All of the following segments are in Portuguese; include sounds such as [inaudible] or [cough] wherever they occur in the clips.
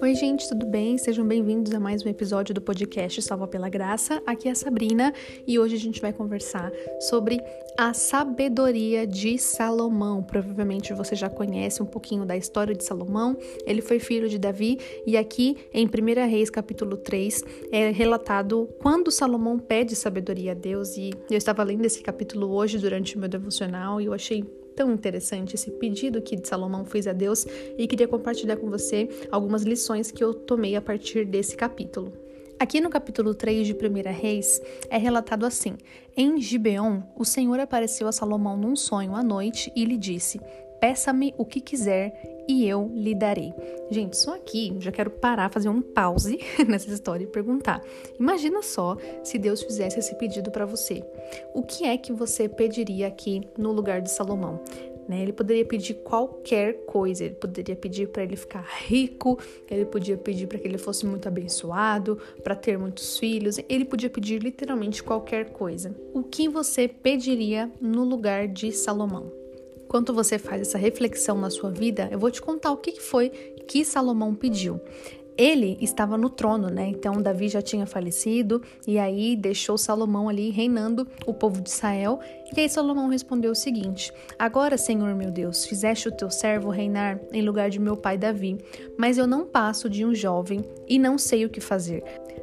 Oi, gente, tudo bem? Sejam bem-vindos a mais um episódio do podcast Salva pela Graça. Aqui é a Sabrina e hoje a gente vai conversar sobre a sabedoria de Salomão. Provavelmente você já conhece um pouquinho da história de Salomão. Ele foi filho de Davi e aqui em 1 Reis, capítulo 3, é relatado quando Salomão pede sabedoria a Deus. E eu estava lendo esse capítulo hoje durante o meu devocional e eu achei tão interessante esse pedido que Salomão fez a Deus e queria compartilhar com você algumas lições que eu tomei a partir desse capítulo. Aqui no capítulo 3 de 1 Reis é relatado assim: Em Gibeon, o Senhor apareceu a Salomão num sonho à noite e lhe disse: Peça-me o que quiser e eu lhe darei. Gente, só aqui já quero parar, fazer um pause [laughs] nessa história e perguntar: imagina só se Deus fizesse esse pedido para você. O que é que você pediria aqui no lugar de Salomão? Né? Ele poderia pedir qualquer coisa, ele poderia pedir para ele ficar rico, ele podia pedir para que ele fosse muito abençoado, para ter muitos filhos, ele podia pedir literalmente qualquer coisa. O que você pediria no lugar de Salomão? Enquanto você faz essa reflexão na sua vida, eu vou te contar o que foi que Salomão pediu. Ele estava no trono, né? Então Davi já tinha falecido e aí deixou Salomão ali reinando o povo de Israel. E aí Salomão respondeu o seguinte: Agora, Senhor meu Deus, fizeste o teu servo reinar em lugar de meu pai Davi, mas eu não passo de um jovem e não sei o que fazer.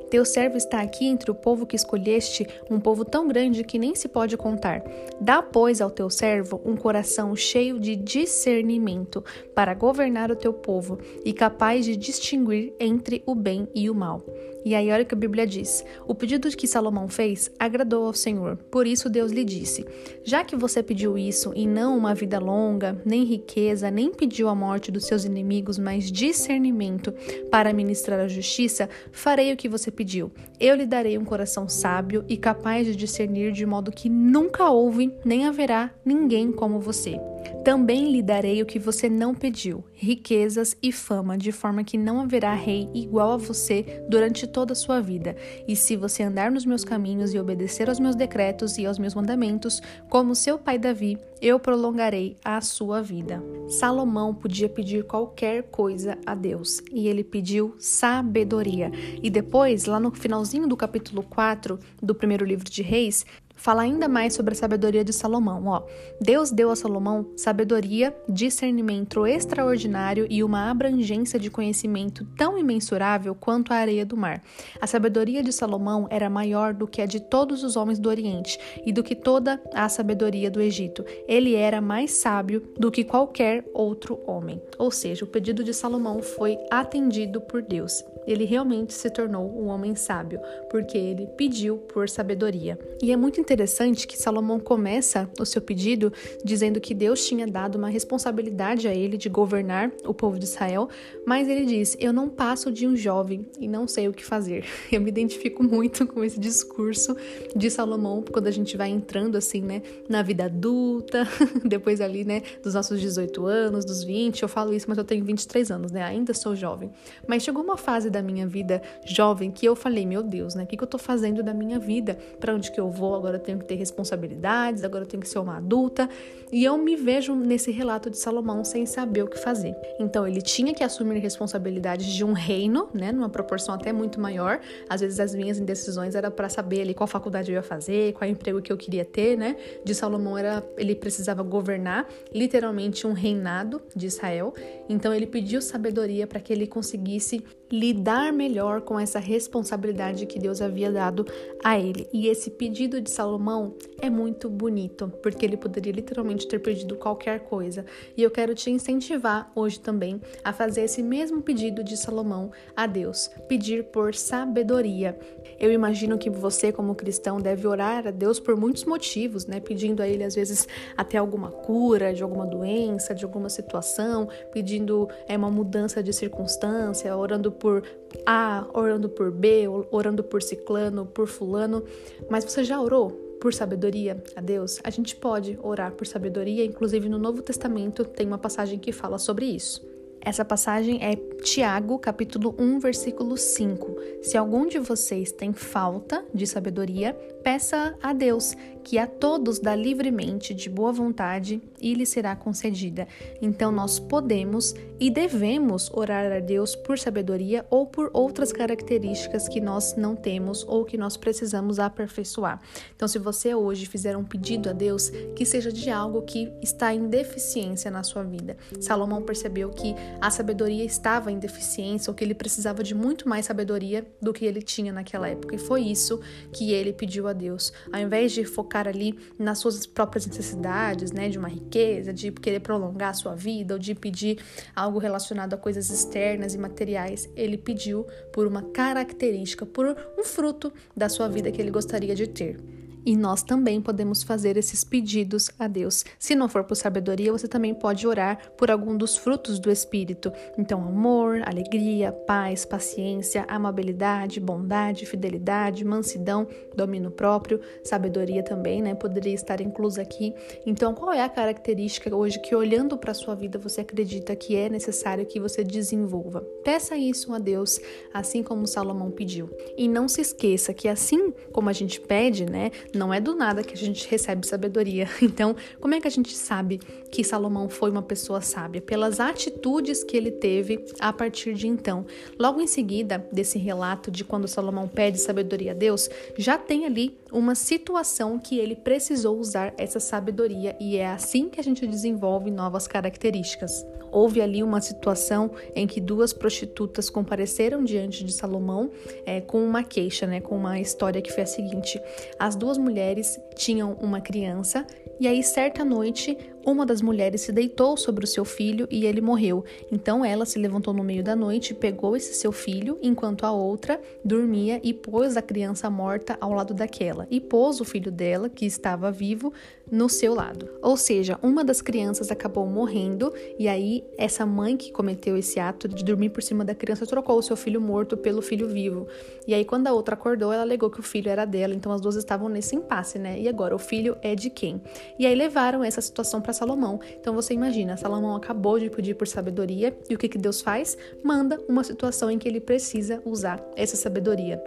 Teu servo está aqui entre o povo que escolheste, um povo tão grande que nem se pode contar. Dá, pois, ao teu servo um coração cheio de discernimento para governar o teu povo e capaz de distinguir entre o bem e o mal. E aí, olha o que a Bíblia diz: o pedido que Salomão fez agradou ao Senhor, por isso Deus lhe disse: Já que você pediu isso e não uma vida longa, nem riqueza, nem pediu a morte dos seus inimigos, mas discernimento para ministrar a justiça, farei o que você pediu. Eu lhe darei um coração sábio e capaz de discernir de modo que nunca houve nem haverá ninguém como você. Também lhe darei o que você não pediu, riquezas e fama, de forma que não haverá rei igual a você durante toda a sua vida. E se você andar nos meus caminhos e obedecer aos meus decretos e aos meus mandamentos, como seu pai Davi, eu prolongarei a sua vida. Salomão podia pedir qualquer coisa a Deus, e ele pediu sabedoria. E depois, lá no finalzinho do capítulo 4 do primeiro livro de Reis, fala ainda mais sobre a sabedoria de Salomão. Ó, Deus deu a Salomão sabedoria, discernimento extraordinário e uma abrangência de conhecimento tão imensurável quanto a areia do mar. A sabedoria de Salomão era maior do que a de todos os homens do Oriente e do que toda a sabedoria do Egito. Ele era mais sábio do que qualquer outro homem. Ou seja, o pedido de Salomão foi atendido por Deus ele realmente se tornou um homem sábio, porque ele pediu por sabedoria. E é muito interessante que Salomão começa o seu pedido dizendo que Deus tinha dado uma responsabilidade a ele de governar o povo de Israel, mas ele diz: Eu não passo de um jovem e não sei o que fazer. [laughs] Eu me identifico muito com esse discurso de Salomão quando a gente vai entrando assim, né, na vida adulta, [laughs] depois ali, né, dos nossos 18 anos, dos 20. Eu falo isso, mas eu tenho 23 anos, né? Ainda sou jovem. Mas chegou uma fase da da minha vida jovem que eu falei, meu Deus, né? O que, que eu tô fazendo da minha vida? Para onde que eu vou? Agora eu tenho que ter responsabilidades, agora eu tenho que ser uma adulta. E eu me vejo nesse relato de Salomão sem saber o que fazer. Então ele tinha que assumir responsabilidades de um reino, né? Numa proporção até muito maior. Às vezes as minhas indecisões era para saber ali qual faculdade eu ia fazer, qual emprego que eu queria ter, né? De Salomão era ele precisava governar literalmente um reinado de Israel. Então ele pediu sabedoria para que ele conseguisse lidar melhor com essa responsabilidade que Deus havia dado a ele. E esse pedido de Salomão é muito bonito, porque ele poderia literalmente ter pedido qualquer coisa. E eu quero te incentivar hoje também a fazer esse mesmo pedido de Salomão a Deus, pedir por sabedoria. Eu imagino que você, como cristão, deve orar a Deus por muitos motivos, né? Pedindo a Ele, às vezes, até alguma cura de alguma doença, de alguma situação, pedindo é, uma mudança de circunstância, orando por A, orando por B, orando por ciclano, por fulano, mas você já orou por sabedoria a Deus? A gente pode orar por sabedoria, inclusive no Novo Testamento tem uma passagem que fala sobre isso. Essa passagem é Tiago, capítulo 1, versículo 5. Se algum de vocês tem falta de sabedoria, peça a Deus, que a todos dá livremente, de boa vontade, e lhe será concedida. Então nós podemos e devemos orar a Deus por sabedoria ou por outras características que nós não temos ou que nós precisamos aperfeiçoar. Então, se você hoje fizer um pedido a Deus, que seja de algo que está em deficiência na sua vida. Salomão percebeu que a sabedoria estava em deficiência ou que ele precisava de muito mais sabedoria do que ele tinha naquela época. E foi isso que ele pediu a Deus. Ao invés de focar ali nas suas próprias necessidades, né, de uma riqueza, de querer prolongar a sua vida ou de pedir algo relacionado a coisas externas e materiais, ele pediu por uma característica, por um fruto da sua vida que ele gostaria de ter. E nós também podemos fazer esses pedidos a Deus. Se não for por sabedoria, você também pode orar por algum dos frutos do Espírito. Então, amor, alegria, paz, paciência, amabilidade, bondade, fidelidade, mansidão, domínio próprio, sabedoria também, né? Poderia estar inclusa aqui. Então, qual é a característica hoje que, olhando para a sua vida, você acredita que é necessário que você desenvolva? Peça isso a Deus, assim como Salomão pediu. E não se esqueça que, assim como a gente pede, né? Não é do nada que a gente recebe sabedoria. [laughs] Então, como é que a gente sabe que Salomão foi uma pessoa sábia? Pelas atitudes que ele teve a partir de então. Logo em seguida desse relato de quando Salomão pede sabedoria a Deus, já tem ali uma situação que ele precisou usar essa sabedoria e é assim que a gente desenvolve novas características. Houve ali uma situação em que duas prostitutas compareceram diante de Salomão é, com uma queixa, né, com uma história que foi a seguinte: as duas mulheres tinham uma criança e aí, certa noite, uma das mulheres se deitou sobre o seu filho e ele morreu. Então ela se levantou no meio da noite, pegou esse seu filho, enquanto a outra dormia e pôs a criança morta ao lado daquela, e pôs o filho dela, que estava vivo, no seu lado. Ou seja, uma das crianças acabou morrendo e aí essa mãe que cometeu esse ato de dormir por cima da criança trocou o seu filho morto pelo filho vivo. E aí quando a outra acordou, ela alegou que o filho era dela, então as duas estavam nesse impasse, né? E agora o filho é de quem? E aí levaram essa situação para Salomão. Então você imagina, Salomão acabou de pedir por sabedoria e o que, que Deus faz? Manda uma situação em que ele precisa usar essa sabedoria.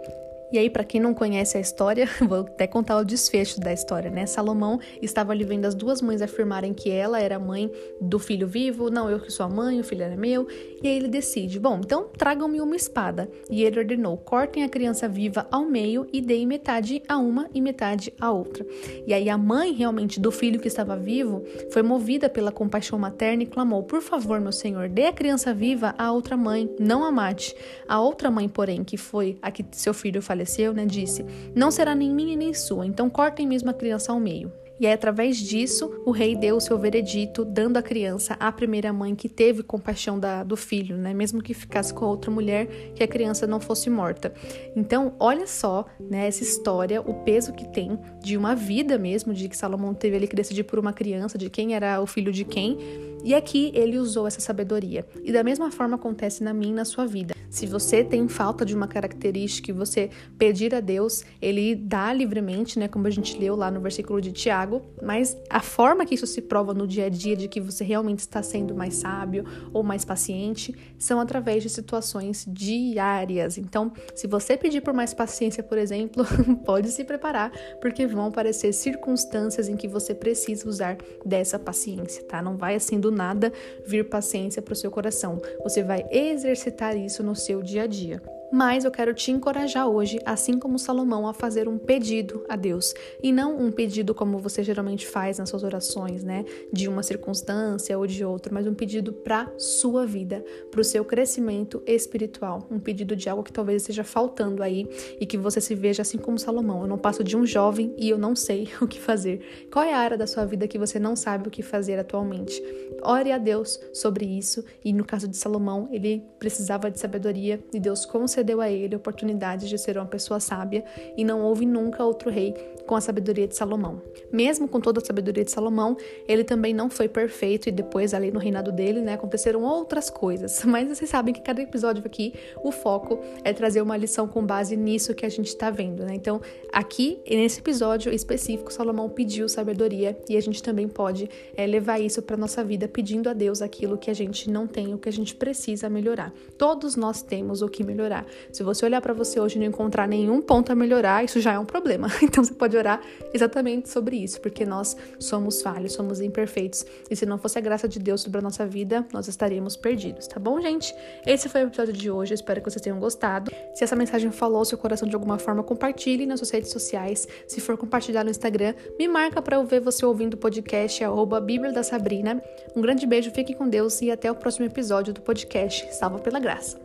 E aí, para quem não conhece a história, [laughs] vou até contar o desfecho da história, né? Salomão estava ali vendo as duas mães afirmarem que ela era mãe do filho vivo, não, eu que sou a mãe, o filho era meu. E aí ele decide: bom, então tragam-me uma espada. E ele ordenou: cortem a criança viva ao meio e deem metade a uma e metade a outra. E aí a mãe realmente do filho que estava vivo foi movida pela compaixão materna e clamou: por favor, meu senhor, dê a criança viva à outra mãe, não a mate. A outra mãe, porém, que foi a que seu filho faleceu, né, disse: Não será nem minha nem sua, então cortem mesmo a criança ao meio. E aí, através disso, o rei deu o seu veredito, dando a criança à primeira mãe que teve compaixão da, do filho, né? Mesmo que ficasse com outra mulher, que a criança não fosse morta. Então, olha só, né, essa história, o peso que tem de uma vida mesmo, de que Salomão teve ali que decidir por uma criança, de quem era o filho de quem. E aqui ele usou essa sabedoria. E da mesma forma acontece na minha e na sua vida. Se você tem falta de uma característica e você pedir a Deus, ele dá livremente, né, como a gente leu lá no versículo de Tiago, mas a forma que isso se prova no dia a dia de que você realmente está sendo mais sábio ou mais paciente são através de situações diárias. Então, se você pedir por mais paciência, por exemplo, [laughs] pode se preparar, porque vão aparecer circunstâncias em que você precisa usar dessa paciência, tá? Não vai assim do nada vir paciência para o seu coração. Você vai exercitar isso no seu dia a dia. Mas eu quero te encorajar hoje, assim como Salomão, a fazer um pedido a Deus. E não um pedido como você geralmente faz nas suas orações, né? De uma circunstância ou de outra, mas um pedido para sua vida, para o seu crescimento espiritual. Um pedido de algo que talvez esteja faltando aí e que você se veja assim como Salomão. Eu não passo de um jovem e eu não sei [laughs] o que fazer. Qual é a área da sua vida que você não sabe o que fazer atualmente? Ore a Deus sobre isso. E no caso de Salomão, ele precisava de sabedoria e Deus concedeu concedeu a ele oportunidades de ser uma pessoa sábia e não houve nunca outro rei com a sabedoria de Salomão. Mesmo com toda a sabedoria de Salomão, ele também não foi perfeito e depois ali no reinado dele, né, aconteceram outras coisas. [laughs] Mas vocês sabem que cada episódio aqui, o foco é trazer uma lição com base nisso que a gente está vendo, né? Então, aqui nesse episódio específico, Salomão pediu sabedoria e a gente também pode é, levar isso para nossa vida pedindo a Deus aquilo que a gente não tem, o que a gente precisa melhorar. Todos nós temos o que melhorar. Se você olhar para você hoje e não encontrar nenhum ponto a melhorar, isso já é um problema. [laughs] Então você pode orar exatamente sobre isso, porque nós somos falhos, somos imperfeitos. E se não fosse a graça de Deus sobre a nossa vida, nós estaríamos perdidos, tá bom, gente? Esse foi o episódio de hoje, espero que vocês tenham gostado. Se essa mensagem falou seu coração de alguma forma, compartilhe nas suas redes sociais. Se for compartilhar no Instagram, me marca para eu ver você ouvindo o podcast, arroba Bíblia da Sabrina. Um grande beijo, fique com Deus e até o próximo episódio do podcast Salva pela Graça.